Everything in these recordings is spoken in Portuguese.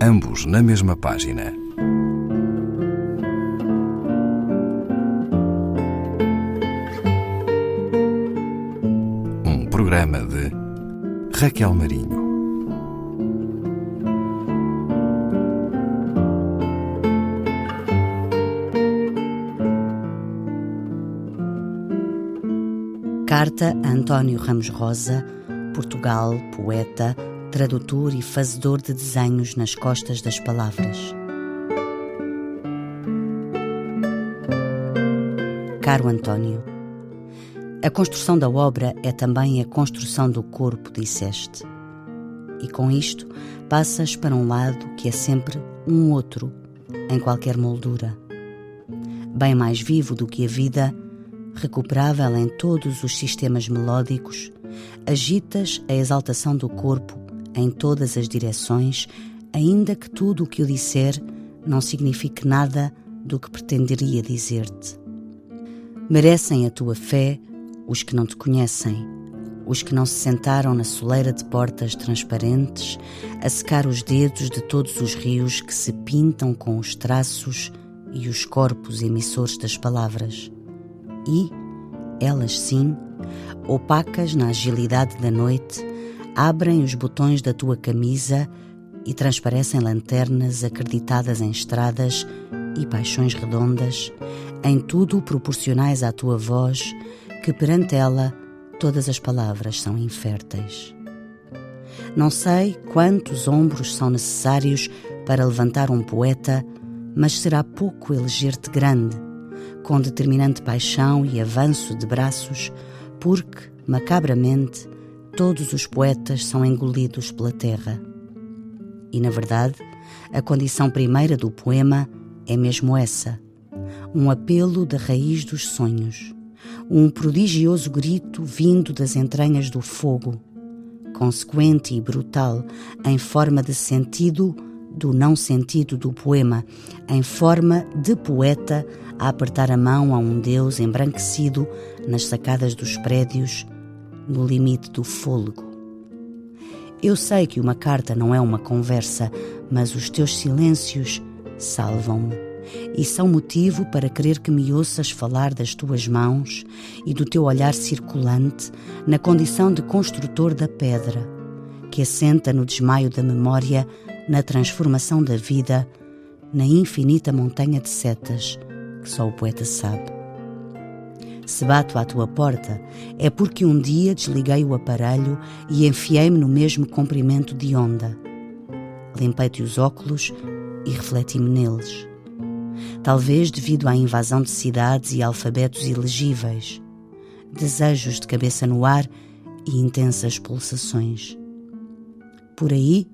ambos na mesma página. Um programa de Raquel Marinho. Carta a António Ramos Rosa, Portugal, poeta, tradutor e fazedor de desenhos nas costas das palavras. Caro António, a construção da obra é também a construção do corpo, disseste. E com isto passas para um lado que é sempre um outro, em qualquer moldura. Bem mais vivo do que a vida, recuperável em todos os sistemas melódicos, agitas a exaltação do corpo em todas as direções, ainda que tudo o que eu disser não signifique nada do que pretenderia dizer-te. Merecem a tua fé os que não te conhecem, os que não se sentaram na soleira de portas transparentes a secar os dedos de todos os rios que se pintam com os traços e os corpos emissores das palavras. E, elas sim, opacas na agilidade da noite, abrem os botões da tua camisa e transparecem lanternas acreditadas em estradas e paixões redondas, em tudo proporcionais à tua voz, que perante ela todas as palavras são inférteis. Não sei quantos ombros são necessários para levantar um poeta, mas será pouco eleger-te grande, com determinante paixão e avanço de braços, porque, macabramente, todos os poetas são engolidos pela terra. E, na verdade, a condição primeira do poema é mesmo essa: um apelo da raiz dos sonhos, um prodigioso grito vindo das entranhas do fogo, consequente e brutal, em forma de sentido do não sentido do poema, em forma de poeta a apertar a mão a um Deus embranquecido nas sacadas dos prédios, no limite do fôlego. Eu sei que uma carta não é uma conversa, mas os teus silêncios salvam-me e são motivo para querer que me ouças falar das tuas mãos e do teu olhar circulante na condição de construtor da pedra, que assenta no desmaio da memória, na transformação da vida, na infinita montanha de setas que só o poeta sabe. Se bato à tua porta, é porque um dia desliguei o aparelho e enfiei-me no mesmo comprimento de onda. Limpei-te os óculos e refleti-me neles. Talvez devido à invasão de cidades e alfabetos ilegíveis, desejos de cabeça no ar e intensas pulsações. Por aí,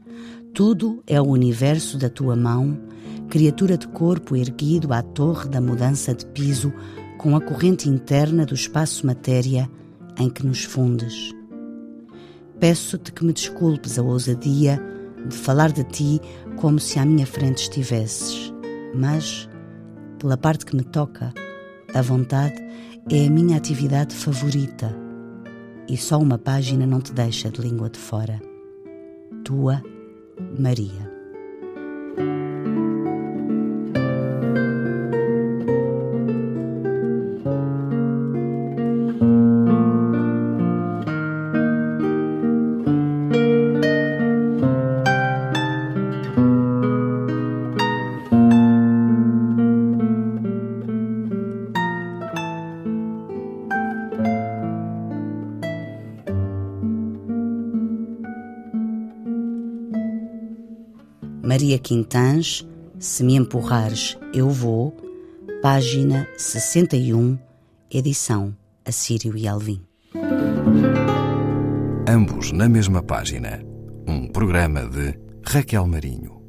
tudo é o universo da tua mão, criatura de corpo erguido à torre da mudança de piso com a corrente interna do espaço-matéria em que nos fundes. Peço-te que me desculpes a ousadia de falar de ti como se à minha frente estivesses, mas, pela parte que me toca, a vontade é a minha atividade favorita e só uma página não te deixa de língua de fora. Tua Maria. Maria Quintãs, Se me empurrares, eu vou, página 61, edição Assírio e Alvim. Ambos na mesma página. Um programa de Raquel Marinho.